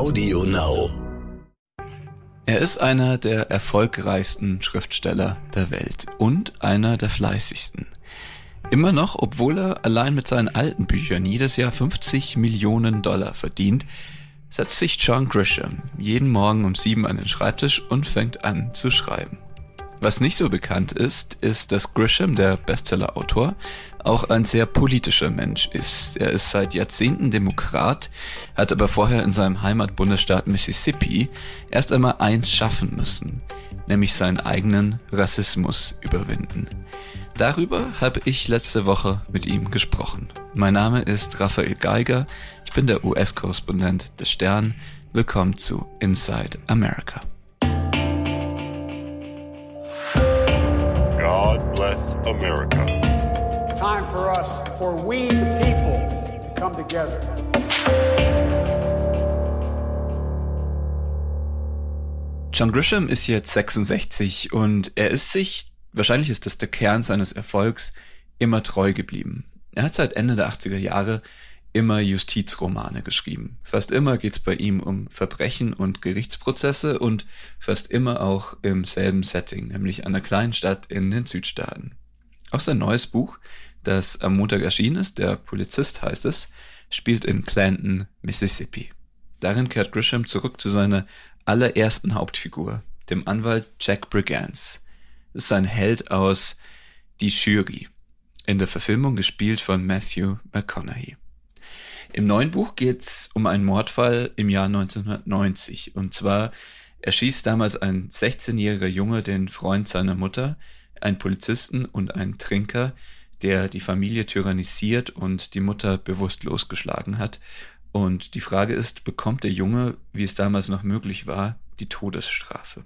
Audio Now. Er ist einer der erfolgreichsten Schriftsteller der Welt und einer der fleißigsten. Immer noch, obwohl er allein mit seinen alten Büchern jedes Jahr 50 Millionen Dollar verdient, setzt sich John Grisham jeden Morgen um sieben an den Schreibtisch und fängt an zu schreiben. Was nicht so bekannt ist, ist, dass Grisham, der Bestseller-Autor, auch ein sehr politischer Mensch ist. Er ist seit Jahrzehnten Demokrat, hat aber vorher in seinem Heimatbundesstaat Mississippi erst einmal eins schaffen müssen, nämlich seinen eigenen Rassismus überwinden. Darüber habe ich letzte Woche mit ihm gesprochen. Mein Name ist Raphael Geiger, ich bin der US-Korrespondent des Stern. Willkommen zu Inside America. God bless America. Time for us, for we the people, to come together. John Grisham ist jetzt 66 und er ist sich, wahrscheinlich ist das der Kern seines Erfolgs, immer treu geblieben. Er hat seit Ende der 80er Jahre immer Justizromane geschrieben. Fast immer geht's bei ihm um Verbrechen und Gerichtsprozesse und fast immer auch im selben Setting, nämlich einer kleinen Stadt in den Südstaaten. Auch sein neues Buch, das am Montag erschienen ist, der Polizist heißt es, spielt in Clanton, Mississippi. Darin kehrt Grisham zurück zu seiner allerersten Hauptfigur, dem Anwalt Jack Brigance. Es ist ein Held aus Die Jury, in der Verfilmung gespielt von Matthew McConaughey. Im neuen Buch geht's um einen Mordfall im Jahr 1990. Und zwar erschießt damals ein 16-jähriger Junge den Freund seiner Mutter, einen Polizisten und einen Trinker, der die Familie tyrannisiert und die Mutter bewusstlos geschlagen hat. Und die Frage ist, bekommt der Junge, wie es damals noch möglich war, die Todesstrafe?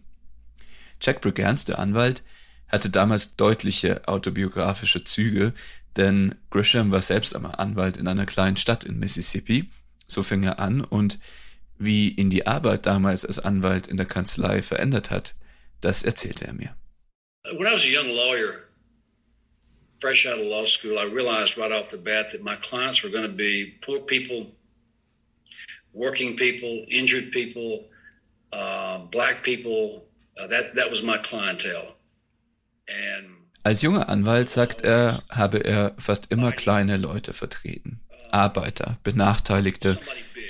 Jack Brigance, der Anwalt, hatte damals deutliche autobiografische Züge, denn Grisham war selbst einmal Anwalt in einer kleinen Stadt in Mississippi. So fing er an und wie ihn die Arbeit damals als Anwalt in der Kanzlei verändert hat, das erzählte er mir. When I was a young lawyer, fresh out of law school, I realized right off the bat that my clients were going to be poor people, working people, injured people, uh, black people. Uh, that that was my clientele. And als junger Anwalt, sagt er, habe er fast immer kleine Leute vertreten. Arbeiter, Benachteiligte,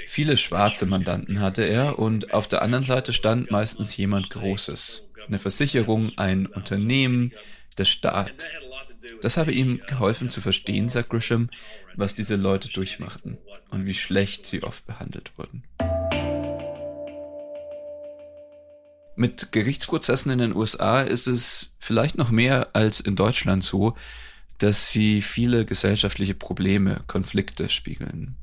viele schwarze Mandanten hatte er und auf der anderen Seite stand meistens jemand Großes. Eine Versicherung, ein Unternehmen, der Staat. Das habe ihm geholfen zu verstehen, sagt Grisham, was diese Leute durchmachten und wie schlecht sie oft behandelt wurden. Mit Gerichtsprozessen in den USA ist es vielleicht noch mehr als in Deutschland so, dass sie viele gesellschaftliche Probleme, Konflikte spiegeln.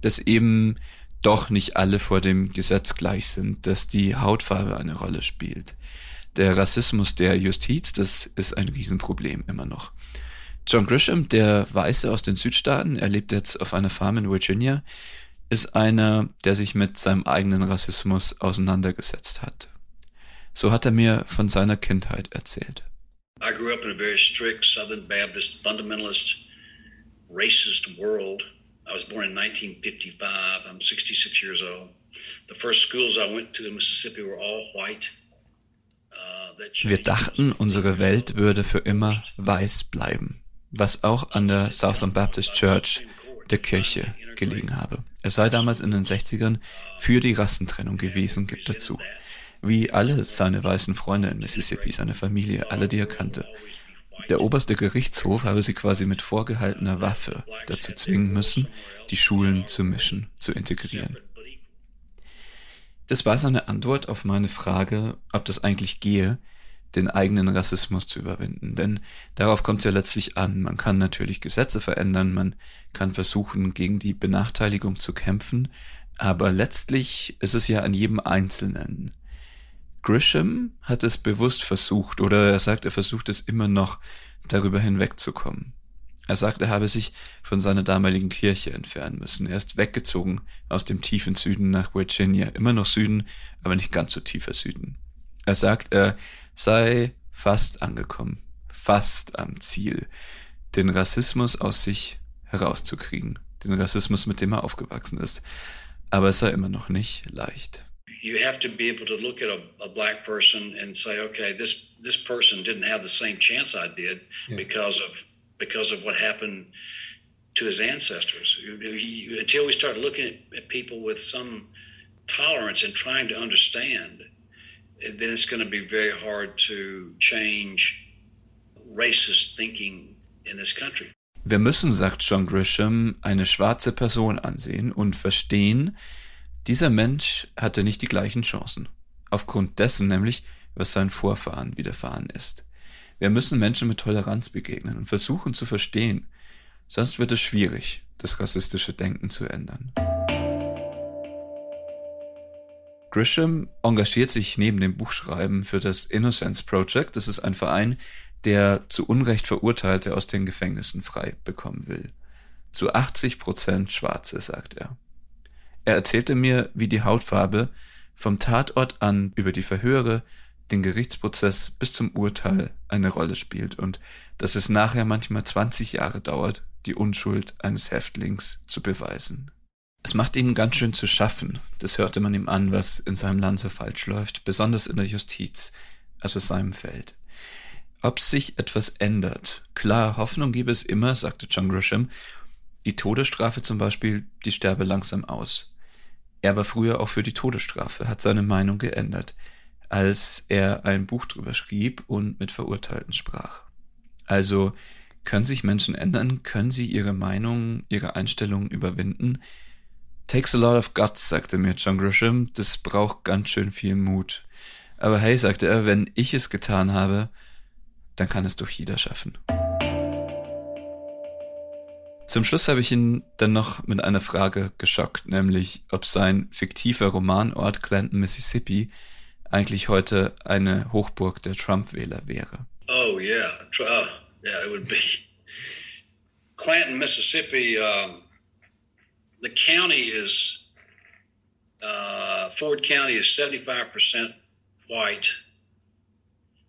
Dass eben doch nicht alle vor dem Gesetz gleich sind, dass die Hautfarbe eine Rolle spielt. Der Rassismus der Justiz, das ist ein Riesenproblem immer noch. John Grisham, der Weiße aus den Südstaaten, er lebt jetzt auf einer Farm in Virginia, ist einer, der sich mit seinem eigenen Rassismus auseinandergesetzt hat. So hat er mir von seiner Kindheit erzählt. I grew up in a very strict Southern Baptist, fundamentalist, racist world. I was born in 1955. I'm 66 years old. The first schools I went to in Mississippi were all white. Uh, Wir dachten, unsere Welt würde für immer weiß bleiben, was auch an der Southern Baptist Church, der Kirche, gelegen habe. Es sei damals in den 60ern für die Rassentrennung gewesen, gibt dazu wie alle seine weißen Freunde in Mississippi, seine Familie, alle, die er kannte. Der oberste Gerichtshof habe sie quasi mit vorgehaltener Waffe dazu zwingen müssen, die Schulen zu mischen, zu integrieren. Das war seine Antwort auf meine Frage, ob das eigentlich gehe, den eigenen Rassismus zu überwinden. Denn darauf kommt es ja letztlich an. Man kann natürlich Gesetze verändern, man kann versuchen, gegen die Benachteiligung zu kämpfen, aber letztlich ist es ja an jedem Einzelnen, Grisham hat es bewusst versucht oder er sagt, er versucht es immer noch, darüber hinwegzukommen. Er sagt, er habe sich von seiner damaligen Kirche entfernen müssen. Er ist weggezogen aus dem tiefen Süden nach Virginia. Immer noch Süden, aber nicht ganz so tiefer Süden. Er sagt, er sei fast angekommen, fast am Ziel, den Rassismus aus sich herauszukriegen. Den Rassismus, mit dem er aufgewachsen ist. Aber es sei immer noch nicht leicht. You have to be able to look at a, a black person and say, okay, this this person didn't have the same chance I did yeah. because of because of what happened to his ancestors. He, until we start looking at, at people with some tolerance and trying to understand, then it's going to be very hard to change racist thinking in this country. Wir müssen, sagt John Grisham, eine schwarze Person ansehen und verstehen, dieser Mensch hatte nicht die gleichen Chancen. Aufgrund dessen nämlich, was seinen Vorfahren widerfahren ist. Wir müssen Menschen mit Toleranz begegnen und versuchen zu verstehen, sonst wird es schwierig, das rassistische Denken zu ändern. Grisham engagiert sich neben dem Buchschreiben für das Innocence Project. Das ist ein Verein, der zu Unrecht Verurteilte aus den Gefängnissen frei bekommen will. Zu 80 Prozent Schwarze, sagt er. Er erzählte mir, wie die Hautfarbe vom Tatort an über die Verhöre, den Gerichtsprozess bis zum Urteil eine Rolle spielt und dass es nachher manchmal 20 Jahre dauert, die Unschuld eines Häftlings zu beweisen. Es macht ihm ganz schön zu schaffen, das hörte man ihm an, was in seinem Land so falsch läuft, besonders in der Justiz, also seinem Feld. Ob sich etwas ändert. Klar, Hoffnung gebe es immer, sagte John Grisham. Die Todesstrafe zum Beispiel, die sterbe langsam aus. Er war früher auch für die Todesstrafe, hat seine Meinung geändert, als er ein Buch drüber schrieb und mit Verurteilten sprach. Also können sich Menschen ändern, können sie ihre Meinung, ihre Einstellungen überwinden. Takes a lot of guts, sagte mir John Grisham, das braucht ganz schön viel Mut. Aber hey, sagte er, wenn ich es getan habe, dann kann es doch jeder schaffen. Zum Schluss habe ich ihn dann noch mit einer Frage geschockt, nämlich ob sein fiktiver Romanort Clanton, Mississippi eigentlich heute eine Hochburg der Trump-Wähler wäre. Oh yeah, uh, yeah, it would be. Clanton, Mississippi. Um, the county is uh, Ford County is seventy five percent white.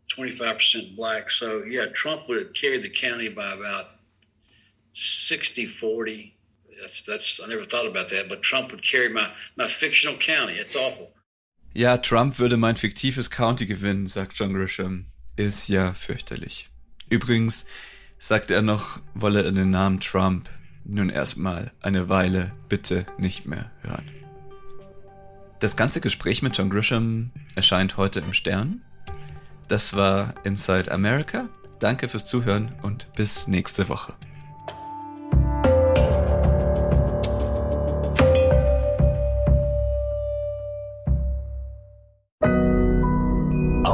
25% black. So, yeah, Trump would carry the county by about 60 40. That's, that's, I never thought about that, but Trump would carry my, my fictional county. It's awful. Ja, Trump würde mein fiktives County gewinnen, sagt John Grisham. Ist ja fürchterlich. Übrigens sagte er noch, wolle er den Namen Trump nun erstmal eine Weile bitte nicht mehr hören. Das ganze Gespräch mit John Grisham erscheint heute im Stern das war Inside America. Danke fürs Zuhören und bis nächste Woche.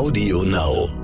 Audio Now.